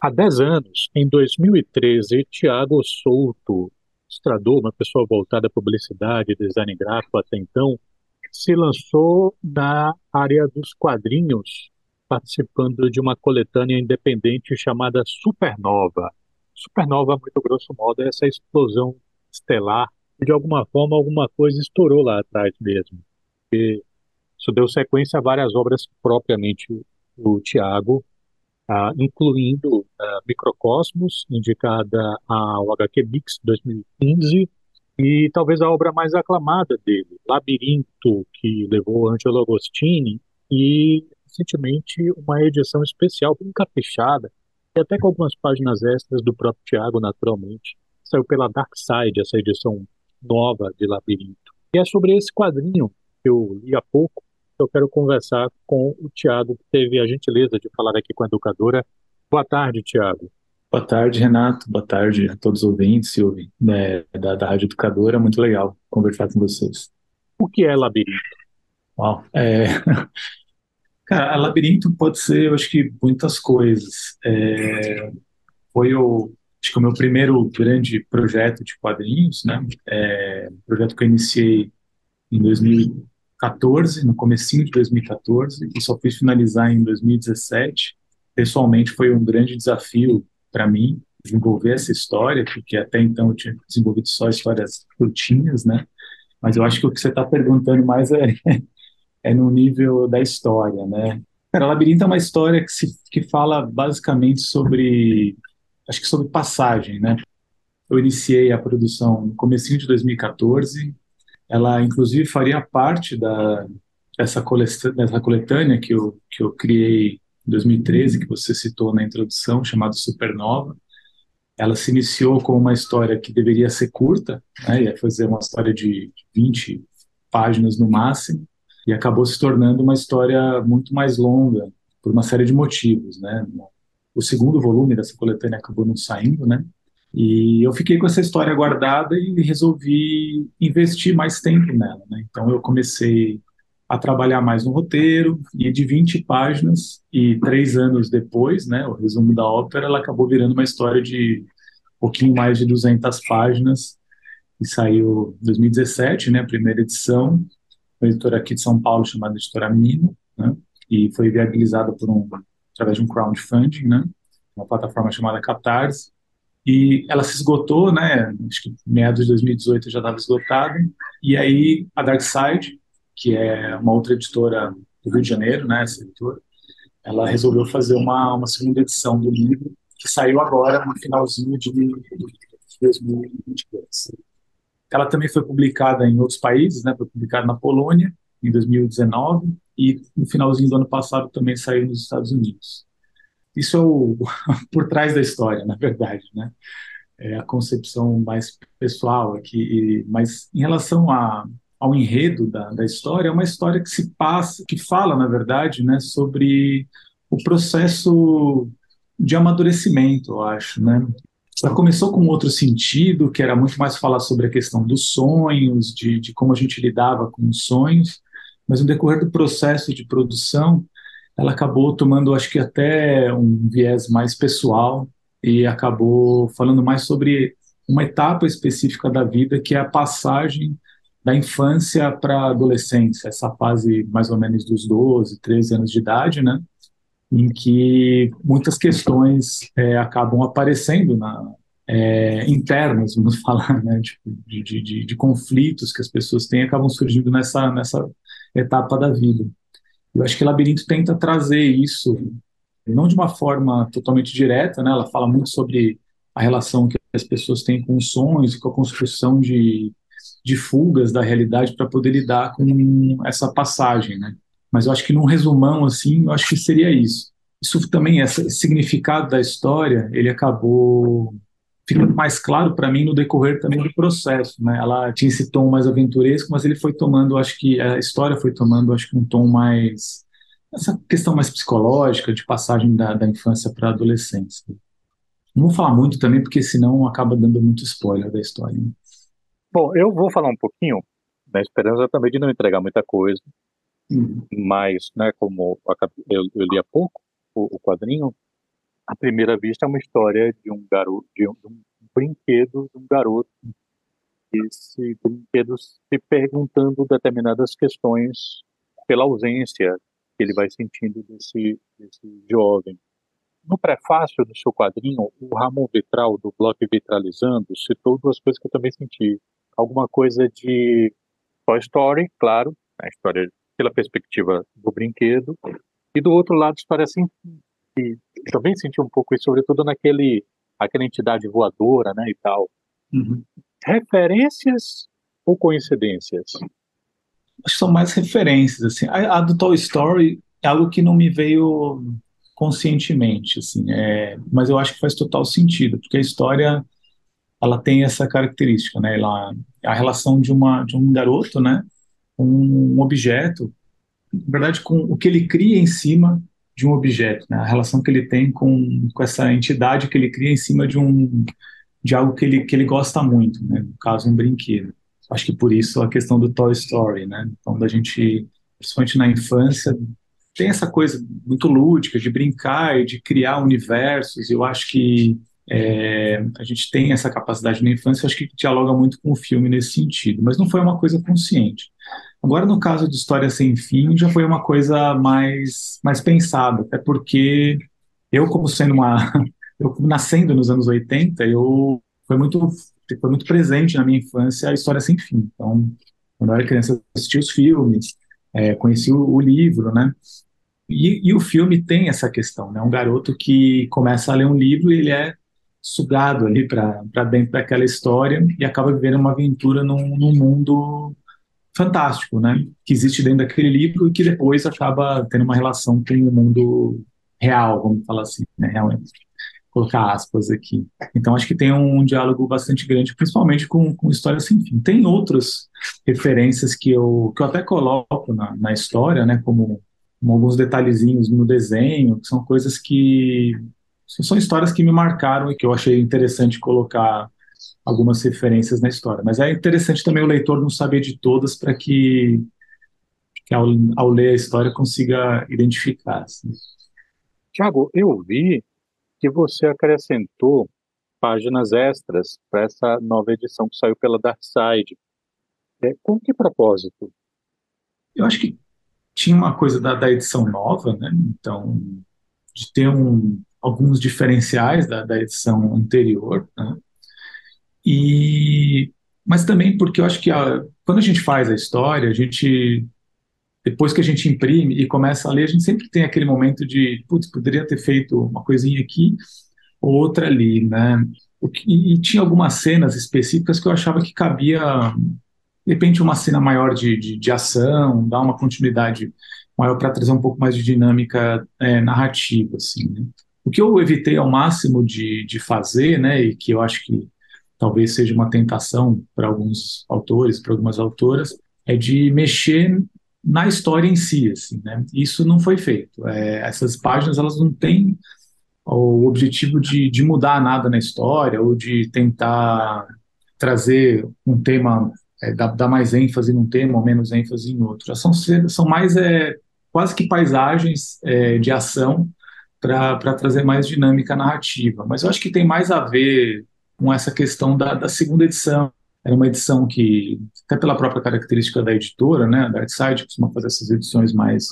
Há 10 anos, em 2013, Tiago Souto, ilustrador, uma pessoa voltada à publicidade, design gráfico até então, se lançou na área dos quadrinhos, participando de uma coletânea independente chamada Supernova. Supernova, muito grosso modo, é essa explosão estelar, de alguma forma alguma coisa estourou lá atrás mesmo. E isso deu sequência a várias obras propriamente do Tiago, uh, incluindo uh, Microcosmos, indicada ao HQ Mix 2015, e talvez a obra mais aclamada dele, Labirinto, que levou Angelo Agostini, e recentemente uma edição especial, bem caprichada, e até com algumas páginas extras do próprio Tiago, naturalmente. Saiu pela Dark Side, essa edição nova de Labirinto. E é sobre esse quadrinho que eu li há pouco eu quero conversar com o Tiago, que teve a gentileza de falar aqui com a educadora. Boa tarde, Tiago. Boa tarde, Renato. Boa tarde a todos os ouvintes e né, da, da Rádio Educadora. Muito legal conversar com vocês. O que é labirinto? Uau. É... Cara, labirinto pode ser, eu acho que muitas coisas. É... Foi o, acho que o meu primeiro grande projeto de quadrinhos, né? É... Um projeto que eu iniciei em 2014, no comecinho de 2014, e só fiz finalizar em 2017. Pessoalmente foi um grande desafio para mim desenvolver essa história, porque até então eu tinha desenvolvido só histórias curtinhas, né? Mas eu acho que o que você está perguntando mais é, é no nível da história, né? Cara, Labirinto é uma história que, se, que fala basicamente sobre, acho que sobre passagem, né? Eu iniciei a produção no comecinho de 2014, ela inclusive faria parte da, dessa, dessa coletânea que eu, que eu criei 2013, que você citou na introdução, chamado Supernova. Ela se iniciou com uma história que deveria ser curta, né, ia fazer uma história de 20 páginas no máximo, e acabou se tornando uma história muito mais longa, por uma série de motivos. Né? O segundo volume dessa coletânea acabou não saindo, né? E eu fiquei com essa história guardada e resolvi investir mais tempo nela. Né? Então eu comecei a trabalhar mais no roteiro, e de 20 páginas, e três anos depois, né, o resumo da ópera, ela acabou virando uma história de um pouquinho mais de 200 páginas, e saiu em 2017, né, a primeira edição, uma editora aqui de São Paulo chamada Editora Mino, né, e foi viabilizada por um, através de um crowdfunding, né, uma plataforma chamada Catarse, e ela se esgotou, né, acho que meados de 2018 já estava esgotada, e aí a Dark Side, que é uma outra editora do Rio de Janeiro, né, essa editora, ela resolveu fazer uma, uma segunda edição do livro, que saiu agora no finalzinho de 2022. Ela também foi publicada em outros países, né, foi publicada na Polônia, em 2019, e no finalzinho do ano passado também saiu nos Estados Unidos. Isso é o por trás da história, na verdade, né? É a concepção mais pessoal aqui, mas em relação a ao enredo da, da história, é uma história que se passa, que fala, na verdade, né, sobre o processo de amadurecimento, eu acho, né? Ela começou com outro sentido, que era muito mais falar sobre a questão dos sonhos, de, de como a gente lidava com os sonhos, mas no decorrer do processo de produção, ela acabou tomando, acho que até um viés mais pessoal e acabou falando mais sobre uma etapa específica da vida, que é a passagem da infância para a adolescência, essa fase mais ou menos dos 12, 13 anos de idade, né? Em que muitas questões é, acabam aparecendo na, é, internas, vamos falar, né? Tipo, de, de, de, de, conflitos que as pessoas têm acabam surgindo nessa, nessa etapa da vida. Eu acho que Labirinto tenta trazer isso, não de uma forma totalmente direta, né? Ela fala muito sobre a relação que as pessoas têm com os sonhos e com a construção de de fugas da realidade para poder lidar com essa passagem, né? Mas eu acho que num resumão assim, eu acho que seria isso. Isso também, esse significado da história, ele acabou ficando mais claro para mim no decorrer também do processo, né? Ela tinha esse tom mais aventuresco, mas ele foi tomando, acho que a história foi tomando, acho que um tom mais essa questão mais psicológica de passagem da, da infância para a adolescência. Não vou falar muito também, porque senão acaba dando muito spoiler da história. Né? Bom, eu vou falar um pouquinho, na esperança também de não entregar muita coisa, uhum. mas, né, como eu, eu, li há pouco o, o, quadrinho, à primeira vista, é uma história de um garoto, de um, de um brinquedo de um garoto. Esse brinquedo se perguntando determinadas questões pela ausência que ele vai sentindo desse, desse jovem. No prefácio do seu quadrinho, o Ramon Vitral, do Bloco Vitralizando, citou duas coisas que eu também senti. Alguma coisa de Toy Story, claro, a história pela perspectiva do brinquedo, e do outro lado, história assim, também senti um pouco isso, sobretudo naquele aquela entidade voadora, né, e tal. Uhum. Referências ou coincidências? Acho que são mais referências, assim. A, a, do Toy Story é algo que não me veio conscientemente, assim, é, mas eu acho que faz total sentido, porque a história ela tem essa característica, né? Ela, a relação de uma de um garoto, né, com um objeto, na verdade, com o que ele cria em cima de um objeto, né? A relação que ele tem com, com essa entidade que ele cria em cima de um de algo que ele que ele gosta muito, né? No caso, um brinquedo. Acho que por isso a questão do Toy Story, né? Então, da gente, principalmente na infância, tem essa coisa muito lúdica de brincar e de criar universos. Eu acho que é, a gente tem essa capacidade na infância, acho que dialoga muito com o filme nesse sentido, mas não foi uma coisa consciente. Agora, no caso de História Sem Fim, já foi uma coisa mais, mais pensada, até porque eu, como sendo uma. Eu nascendo nos anos 80, eu foi muito, foi muito presente na minha infância a História Sem Fim. Então, quando eu era criança, eu assistia os filmes, é, conheci o, o livro, né? E, e, o filme tem essa questão, né? Um garoto que começa a ler um livro e ele é sugado ali para dentro daquela história e acaba vivendo uma aventura num, num, mundo fantástico, né? Que existe dentro daquele livro e que depois acaba tendo uma relação com o mundo real, vamos falar assim, né? Realmente. Colocar aspas aqui. Então, acho que tem um, diálogo bastante grande, principalmente com, com História Sem Fim. Tem outras referências que eu, que eu até coloco na, na história, né? Como alguns detalhezinhos no desenho, que são coisas que são histórias que me marcaram e que eu achei interessante colocar algumas referências na história. Mas é interessante também o leitor não saber de todas para que, que ao, ao, ler a história consiga identificar. Assim. Tiago, eu vi que você acrescentou páginas extras para essa nova edição que saiu pela Dark Side. É, com que propósito? Eu acho que tinha uma coisa da, da edição nova, né? Então, de ter um, alguns diferenciais da, da edição anterior, né? E, mas também porque eu acho que a, quando a gente faz a história, a gente depois que a gente imprime e começa a ler, a gente sempre tem aquele momento de, putz, poderia ter feito uma coisinha aqui, outra ali, né? E, e tinha algumas cenas específicas que eu achava que cabia de repente uma cena maior de, de, de ação, dar uma continuidade maior para trazer um pouco mais de dinâmica é, narrativa, assim. Né? O que eu evitei ao máximo de, de fazer, né, e que eu acho que talvez seja uma tentação para alguns autores, para algumas autoras, é de mexer na história em si, assim, né? Isso não foi feito. É, essas páginas elas não têm o objetivo de, de mudar nada na história ou de tentar trazer um tema é, dar, dar, mais ênfase num tema ou menos ênfase em outro. São, são mais é, quase que paisagens é, de ação para trazer mais dinâmica narrativa. Mas eu acho que tem mais a ver com essa questão da, da segunda edição. Era uma edição que, até pela própria característica da editora, né, da Artside, costuma fazer essas edições mais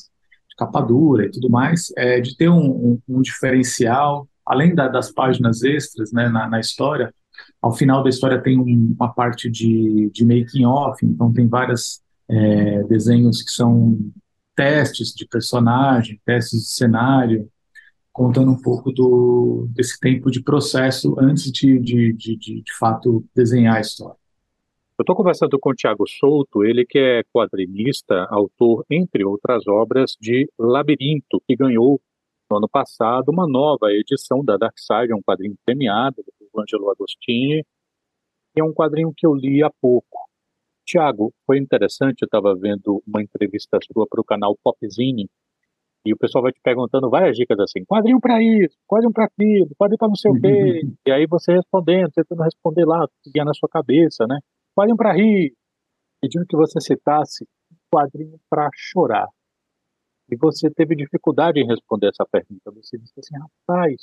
de capa dura e tudo mais, é, de ter um, um, um diferencial, além da, das páginas extras né, na, na história, ao final da história tem uma parte de, de making off, então tem vários é, desenhos que são testes de personagem, testes de cenário, contando um pouco do, desse tempo de processo antes de, de, de, de, de fato, desenhar a história. Eu estou conversando com o Tiago Souto, ele que é quadrinista, autor, entre outras obras, de Labirinto, que ganhou no ano passado uma nova edição da Dark Side, um quadrinho premiado do Angelo Agostini, é um quadrinho que eu li há pouco. Tiago, foi interessante, eu estava vendo uma entrevista sua para o canal Popzine, e o pessoal vai te perguntando várias dicas assim, quadrinho para isso, quadrinho para aquilo, quadrinho para não sei o quê, uhum. e aí você respondendo, tentando responder lá, o que na sua cabeça, né? Quadrinho para rir, pedindo que você citasse quadrinho para chorar. E você teve dificuldade em responder essa pergunta. Você disse assim, rapaz,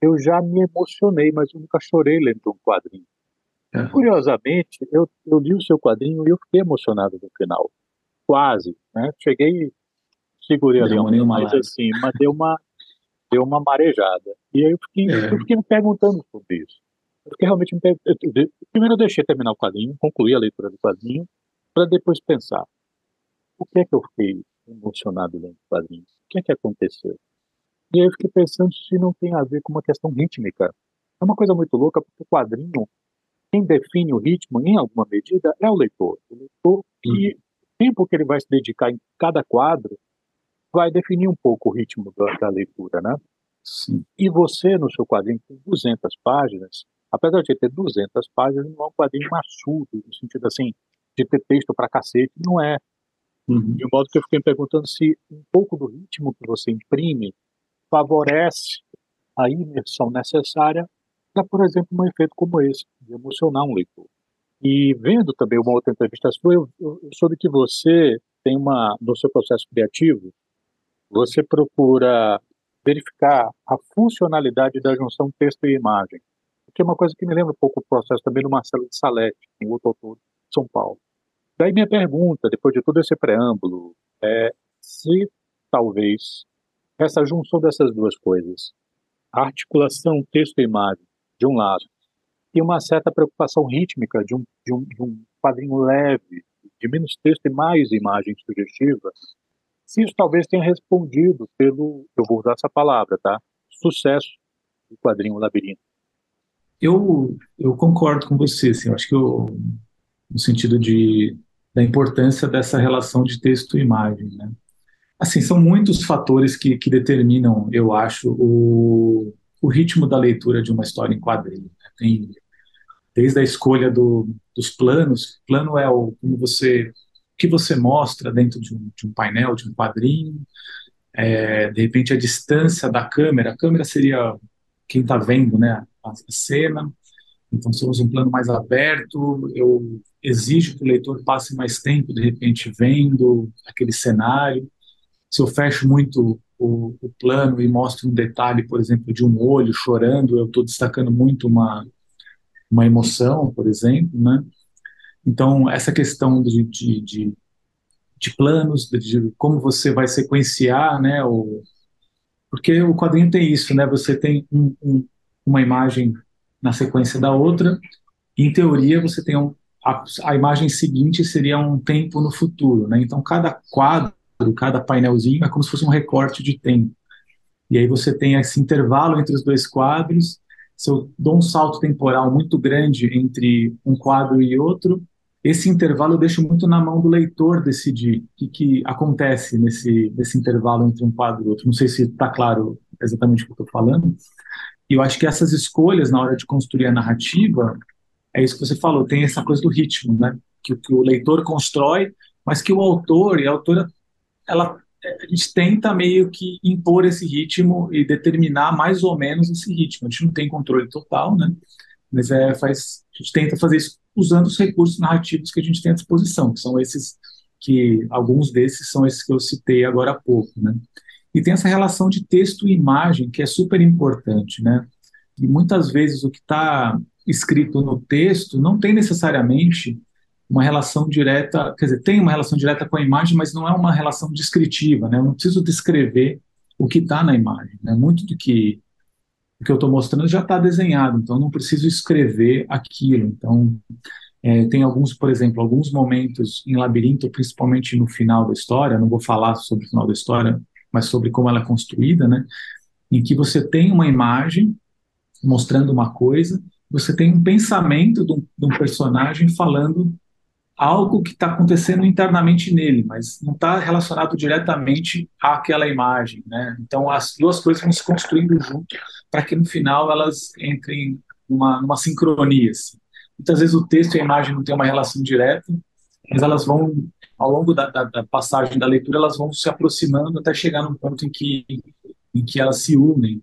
eu já me emocionei, mas eu nunca chorei lendo um quadrinho. É. Curiosamente, eu, eu li o seu quadrinho e eu fiquei emocionado no final. Quase, né? Cheguei, segurei ali um mais assim, mas deu uma, deu uma marejada. E aí eu fiquei, é. eu fiquei me perguntando sobre isso. Eu fiquei realmente me perguntando. Primeiro eu deixei terminar o quadrinho, concluí a leitura do quadrinho, para depois pensar. O que é que eu fiquei emocionado lendo o quadrinho? O que é que aconteceu? E aí eu fiquei pensando se não tem a ver com uma questão rítmica. É uma coisa muito louca, porque o quadrinho, quem define o ritmo, em alguma medida, é o leitor. O leitor que, o tempo que ele vai se dedicar em cada quadro, vai definir um pouco o ritmo da, da leitura, né? Sim. E você, no seu quadrinho, com 200 páginas, apesar de ter 200 páginas, não é um quadrinho maçudo, no sentido assim, de ter texto para cacete, não é. Uhum. De um modo que eu fiquei me perguntando se um pouco do ritmo que você imprime favorece a imersão necessária para, por exemplo, um efeito como esse, de emocionar um leitor. E vendo também uma outra entrevista sua, eu, eu soube que você tem uma, no seu processo criativo, você procura verificar a funcionalidade da junção texto e imagem, que é uma coisa que me lembra um pouco o processo também do Marcelo de Salete, em outro autor de São Paulo. Daí minha pergunta, depois de todo esse preâmbulo, é se talvez essa junção dessas duas coisas, a articulação texto e imagem, de um lado, e uma certa preocupação rítmica de um, de um, de um quadrinho leve, de menos texto e mais imagem sugestiva, isso talvez tenha respondido pelo, eu vou usar essa palavra, tá? Sucesso do quadrinho Labirinto. Eu, eu concordo com você, assim, eu acho que eu, no sentido de, da importância dessa relação de texto e imagem, né? Assim, são muitos fatores que, que determinam, eu acho, o, o ritmo da leitura de uma história em quadrinho. Né? Tem desde a escolha do, dos planos, plano é o como você que você mostra dentro de um, de um painel, de um quadrinho, é, de repente a distância da câmera, a câmera seria quem está vendo, né, a, cena. Então, se eu uso um plano mais aberto, eu exijo que o leitor passe mais tempo, de repente, vendo aquele cenário se eu fecho muito o, o, plano e mostro um detalhe, por exemplo, de um olho chorando, eu estou destacando muito uma, uma emoção, por exemplo, né? Então, essa questão de, de, de, de planos, de, como você vai sequenciar, né? O, porque o quadrinho tem isso, né? Você tem um, um, uma imagem na sequência da outra, em teoria você tem um, a, a imagem seguinte seria um tempo no futuro, né? Então, cada quadro cada painelzinho é como se fosse um recorte de tempo. E aí você tem esse intervalo entre os dois quadros. Se eu dou um salto temporal muito grande entre um quadro e outro, esse intervalo eu deixo muito na mão do leitor decidir o que, que acontece nesse, nesse intervalo entre um quadro e outro. Não sei se está claro exatamente o que eu estou falando. E eu acho que essas escolhas na hora de construir a narrativa, é isso que você falou, tem essa coisa do ritmo, né? Que, que o leitor constrói, mas que o autor e a autora ela a gente tenta meio que impor esse ritmo e determinar mais ou menos esse ritmo. A gente não tem controle total, né? Mas é, faz, a gente tenta fazer isso usando os recursos narrativos que a gente tem à disposição, que são esses que alguns desses são esses que eu citei agora há pouco, né? E tem essa relação de texto e imagem que é super importante, né? E muitas vezes o que está escrito no texto não tem necessariamente uma relação direta, quer dizer, tem uma relação direta com a imagem, mas não é uma relação descritiva, né? Eu não preciso descrever o que está na imagem, né? Muito do que o que eu estou mostrando já está desenhado, então não preciso escrever aquilo. Então é, tem alguns, por exemplo, alguns momentos em Labirinto, principalmente no final da história. Não vou falar sobre o final da história, mas sobre como ela é construída, né? Em que você tem uma imagem mostrando uma coisa, você tem um pensamento de um, de um personagem falando algo que está acontecendo internamente nele, mas não está relacionado diretamente àquela imagem, né? Então as duas coisas vão se construindo junto para que no final elas entrem numa, numa sincronia. Assim. Muitas vezes o texto e a imagem não têm uma relação direta, mas elas vão ao longo da, da, da passagem da leitura elas vão se aproximando até chegar num ponto em que em que elas se unem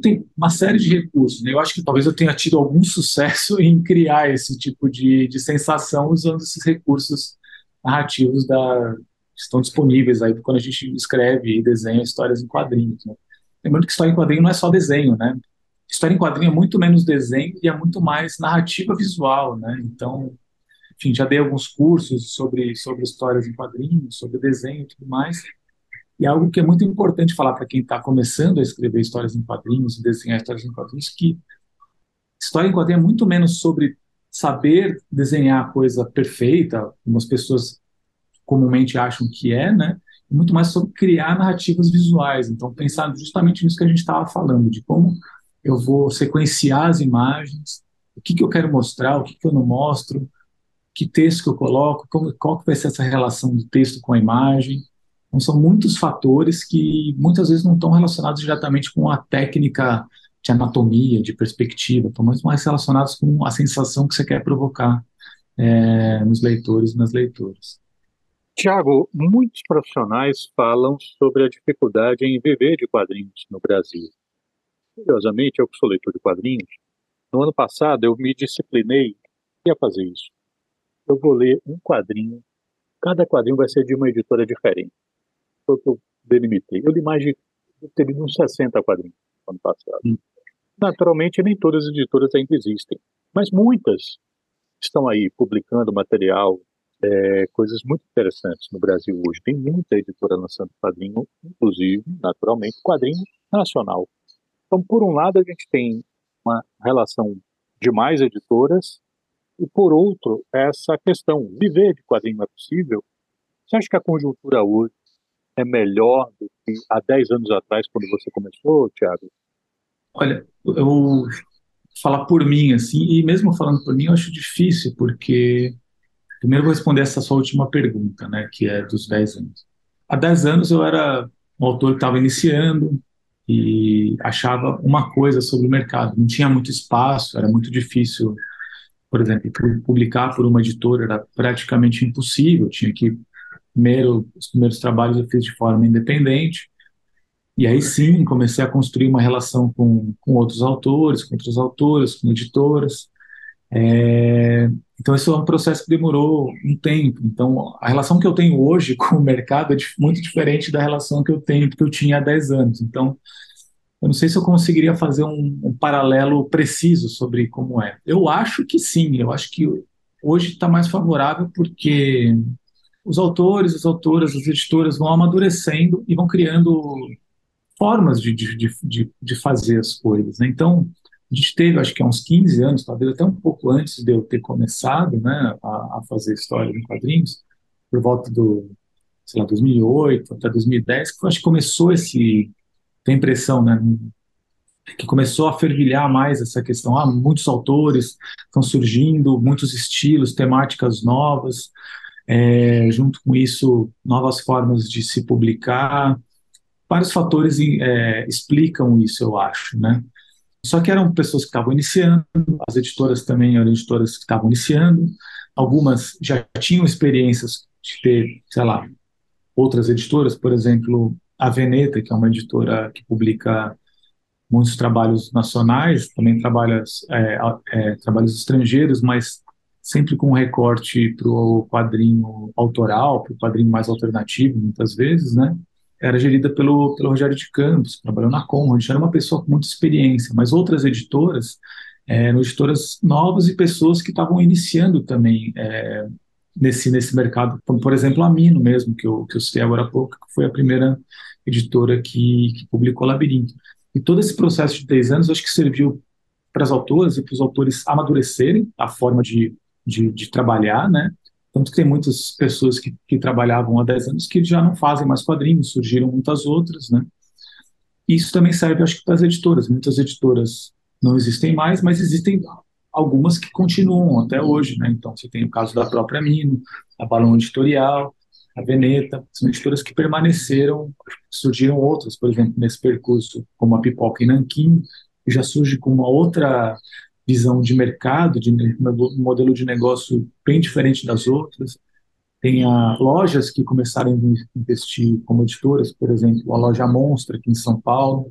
tem uma série de recursos. Né? Eu acho que talvez eu tenha tido algum sucesso em criar esse tipo de, de sensação usando esses recursos narrativos da, que estão disponíveis aí quando a gente escreve e desenha histórias em quadrinhos. Né? Lembrando que história em quadrinho não é só desenho, né? história em quadrinho é muito menos desenho e é muito mais narrativa visual, né? Então, enfim, já dei alguns cursos sobre, sobre histórias em quadrinhos, sobre desenho e tudo mais. E é algo que é muito importante falar para quem está começando a escrever histórias em quadrinhos desenhar histórias em quadrinhos, que história em quadrinho é muito menos sobre saber desenhar a coisa perfeita, como as pessoas comumente acham que é, né? E muito mais sobre criar narrativas visuais. Então, pensar justamente nisso que a gente estava falando, de como eu vou sequenciar as imagens, o que, que eu quero mostrar, o que, que eu não mostro, que texto que eu coloco, qual que vai ser essa relação do texto com a imagem. Então, são muitos fatores que muitas vezes não estão relacionados diretamente com a técnica de anatomia, de perspectiva, estão muito mais relacionados com a sensação que você quer provocar é, nos leitores e nas leitoras. Tiago, muitos profissionais falam sobre a dificuldade em viver de quadrinhos no Brasil. Curiosamente, eu que sou leitor de quadrinhos, no ano passado eu me disciplinei a fazer isso. Eu vou ler um quadrinho, cada quadrinho vai ser de uma editora diferente. Que eu delimitei. Eu li mais de, eu ter lido uns 60 quadrinhos no ano passado. Hum. Naturalmente, nem todas as editoras ainda existem, mas muitas estão aí publicando material é, coisas muito interessantes no Brasil hoje. Tem muita editora lançando quadrinho, inclusive, naturalmente, quadrinho nacional. Então, por um lado, a gente tem uma relação de mais editoras, e por outro, essa questão, viver de quadrinho é possível? Você acha que a conjuntura hoje é melhor do que há 10 anos atrás, quando você começou, Thiago? Olha, eu falar por mim, assim, e mesmo falando por mim, eu acho difícil, porque Primeiro vou responder essa sua última pergunta, né, que é dos 10 anos. Há 10 anos eu era um autor que estava iniciando e achava uma coisa sobre o mercado. Não tinha muito espaço, era muito difícil, por exemplo, publicar por uma editora era praticamente impossível. Tinha que primeiro os primeiros trabalhos eu fiz de forma independente. E aí sim comecei a construir uma relação com, com outros autores, com outras autoras, com editoras. É, então, esse é um processo que demorou um tempo. Então, a relação que eu tenho hoje com o mercado é muito diferente da relação que eu tenho, que eu tinha há 10 anos. Então, eu não sei se eu conseguiria fazer um, um paralelo preciso sobre como é. Eu acho que sim, eu acho que hoje está mais favorável porque os autores, as autoras, as editoras vão amadurecendo e vão criando formas de, de, de, de fazer as coisas. Né? Então, a gente teve, acho que há uns 15 anos, talvez até um pouco antes de eu ter começado né, a, a fazer história em quadrinhos, por volta do, sei lá, 2008 até 2010, que acho que começou esse, tem impressão, né, que começou a fervilhar mais essa questão. Ah, muitos autores estão surgindo, muitos estilos, temáticas novas, é, junto com isso, novas formas de se publicar. Vários fatores é, explicam isso, eu acho, né? Só que eram pessoas que estavam iniciando, as editoras também eram editoras que estavam iniciando, algumas já tinham experiências de ter, sei lá, outras editoras, por exemplo, a Veneta, que é uma editora que publica muitos trabalhos nacionais, também trabalha é, é, trabalhos estrangeiros, mas sempre com um recorte para o quadrinho autoral, para o quadrinho mais alternativo, muitas vezes, né? era gerida pelo, pelo Rogério de Campos, trabalhou na Conrad, era uma pessoa com muita experiência, mas outras editoras é, eram editoras novas e pessoas que estavam iniciando também é, nesse, nesse mercado, por exemplo a Mino mesmo, que eu, que eu citei agora há pouco, que foi a primeira editora que, que publicou Labirinto. E todo esse processo de 10 anos, acho que serviu para as autoras e para os autores amadurecerem a forma de, de, de trabalhar, né? Tanto que tem muitas pessoas que, que trabalhavam há 10 anos que já não fazem mais quadrinhos, surgiram muitas outras, né? Isso também serve, acho que, para as editoras. Muitas editoras não existem mais, mas existem algumas que continuam até hoje, né? Então, você tem o caso da própria Mino, a Balão Editorial, a Veneta, são editoras que permaneceram, surgiram outras, por exemplo, nesse percurso, como a Pipoca e Nanquim, que já surge com uma outra visão de mercado, de modelo de negócio bem diferente das outras. Tem a, lojas que começaram a investir como editoras, por exemplo, a loja Monstra aqui em São Paulo,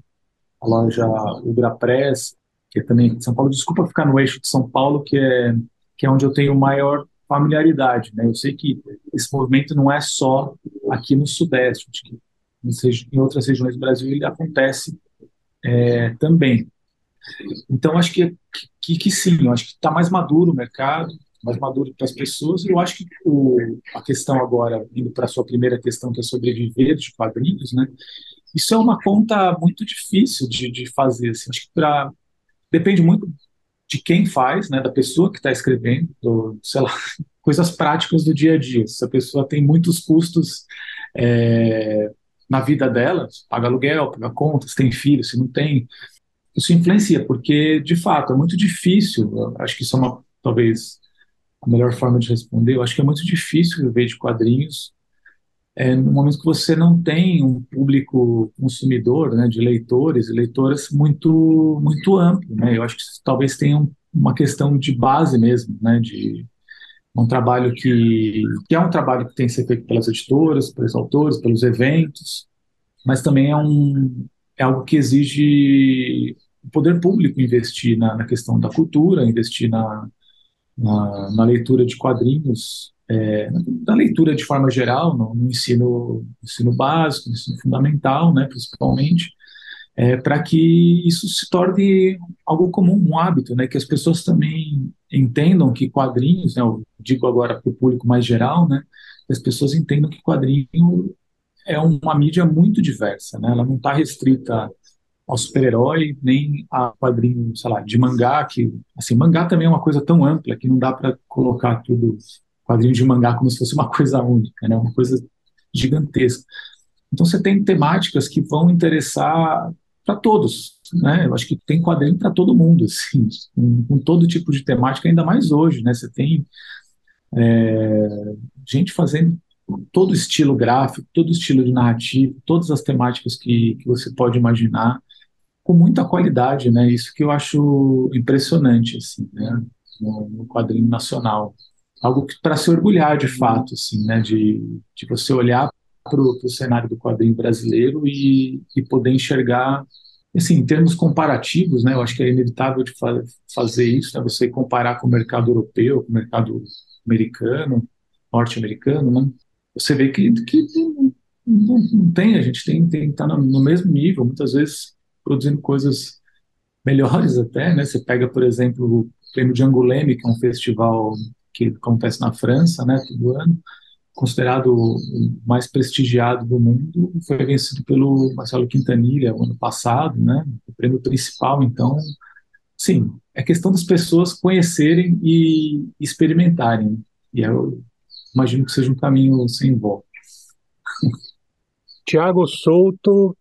a loja Ubra Press, que é também São Paulo. Desculpa ficar no eixo de São Paulo, que é, que é onde eu tenho maior familiaridade. Né? Eu sei que esse movimento não é só aqui no Sudeste, em outras regiões do Brasil ele acontece é, também. Então, acho que, que, que sim, acho que está mais maduro o mercado, mais maduro para as pessoas, e eu acho que o, a questão agora, indo para a sua primeira questão, que é sobreviver de quadrinhos, né, isso é uma conta muito difícil de, de fazer, assim, acho que pra, depende muito de quem faz, né, da pessoa que está escrevendo, do, sei lá, coisas práticas do dia a dia. Se a pessoa tem muitos custos é, na vida dela, paga aluguel, paga contas, tem filhos, se não tem, isso influencia, porque de fato é muito difícil. acho que isso é uma, talvez, a melhor forma de responder. Eu acho que é muito difícil viver de quadrinhos é, no momento que você não tem um público consumidor, né, de leitores e leitoras muito muito amplo, né? Eu acho que talvez tenha uma questão de base mesmo, né, de um trabalho que, que é um trabalho que tem que ser feito pelas editoras, pelos autores, pelos eventos, mas também é um é algo que exige o poder público investir na, na questão da cultura, investir na, na, na leitura de quadrinhos é, da leitura de forma geral, no, no ensino, ensino básico, no ensino fundamental, né, principalmente, é, para que isso se torne algo comum, um hábito, né, que as pessoas também entendam que quadrinhos, né, eu digo agora para o público mais geral, né, que as pessoas entendam que quadrinho é uma mídia muito diversa, né, ela não está restrita ao super-herói, nem a quadrinho, sei lá, de mangá, que, assim, mangá também é uma coisa tão ampla que não dá para colocar tudo quadrinho de mangá como se fosse uma coisa única, né? Uma coisa gigantesca. Então você tem temáticas que vão interessar para todos, né? Eu acho que tem quadrinho para todo mundo, assim, com, com, todo tipo de temática, ainda mais hoje, né? Você tem é, gente fazendo todo estilo gráfico, todo estilo de narrativa, todas as temáticas que, que você pode imaginar, com muita qualidade, né? Isso que eu acho impressionante, assim, né? No, no quadrinho nacional. Algo para se orgulhar de fato, assim, né, de, de você olhar para o cenário do quadrinho brasileiro e, e poder enxergar, assim, em termos comparativos, né, eu acho que é inevitável de fa fazer isso, né, você comparar com o mercado europeu, com o mercado americano, norte-americano, né, você vê que, que não, não, tem, a gente tem, que estar no, no mesmo nível, muitas vezes produzindo coisas melhores até, né, você pega, por exemplo, o prêmio de Anguleme, que é um festival que acontece na França, né, todo ano, considerado o mais prestigiado do mundo, foi vencido pelo Marcelo Quintanilha o ano passado, né, o prêmio principal, então, sim, é questão das pessoas conhecerem e experimentarem, e eu imagino que seja um caminho sem volta. Tiago Souto,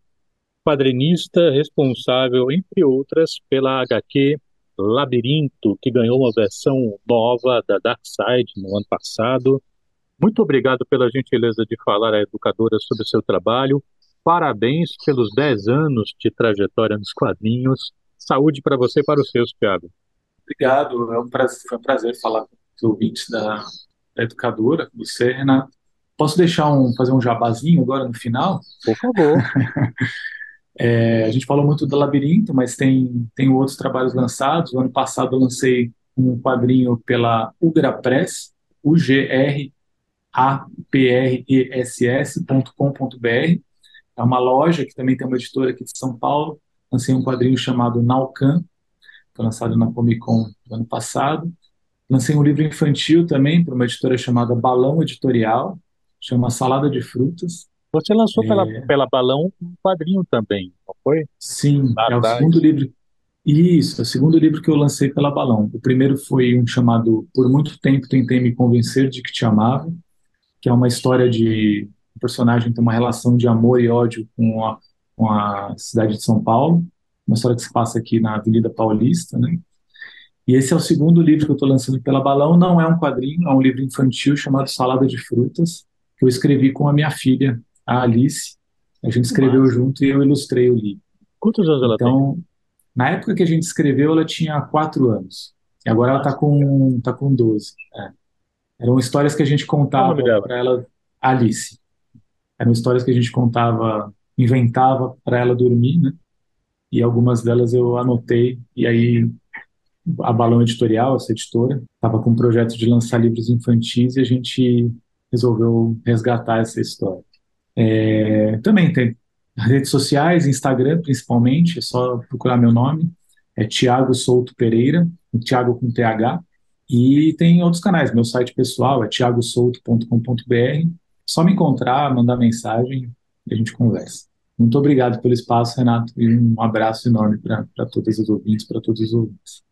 quadrinista responsável, entre outras, pela HQ Labirinto, que ganhou uma versão nova da Dark Side no ano passado. Muito obrigado pela gentileza de falar à educadora sobre o seu trabalho. Parabéns pelos 10 anos de trajetória nos quadrinhos. Saúde para você e para os seus, Thiago. Obrigado, é um prazer, foi um prazer falar com os ouvintes da, da educadora, com você, Renato. Posso deixar um, fazer um jabazinho agora no final? Por favor. É, a gente falou muito do Labirinto, mas tem, tem outros trabalhos lançados. O ano passado eu lancei um quadrinho pela Ugra Press, U-G-R-A-P-R-E-S-S.com.br. É uma loja que também tem uma editora aqui de São Paulo. Lancei um quadrinho chamado Naucan, foi lançado na Comic Con do ano passado. Lancei um livro infantil também para uma editora chamada Balão Editorial, chama Salada de Frutas. Você lançou pela, é. pela Balão um quadrinho também, não foi? Sim, é o segundo livro. Isso, é o segundo livro que eu lancei pela Balão. O primeiro foi um chamado Por Muito Tempo Tentei Me Convencer de Que Te Amava, que é uma história de um personagem tem uma relação de amor e ódio com a, com a cidade de São Paulo, uma história que se passa aqui na Avenida Paulista, né? E esse é o segundo livro que eu estou lançando pela Balão. Não é um quadrinho, é um livro infantil chamado Salada de Frutas, que eu escrevi com a minha filha, a Alice. A gente escreveu Nossa. junto e eu ilustrei o livro. Quantos anos ela então, tem? Na época que a gente escreveu, ela tinha quatro anos. E agora ela está com, tá com 12. É. Eram histórias que a gente contava para ela, Alice. Eram histórias que a gente contava, inventava para ela dormir, né? E algumas delas eu anotei. E aí a Balão Editorial, essa editora, estava com um projeto de lançar livros infantis e a gente resolveu resgatar essa história. É, também tem redes sociais, Instagram principalmente, é só procurar meu nome, é Tiago Souto Pereira, Tiago com TH, e tem outros canais. Meu site pessoal é tiagosouto.com.br. Só me encontrar, mandar mensagem e a gente conversa. Muito obrigado pelo espaço, Renato, e um abraço enorme para todas as ouvintes, para todos os ouvintes.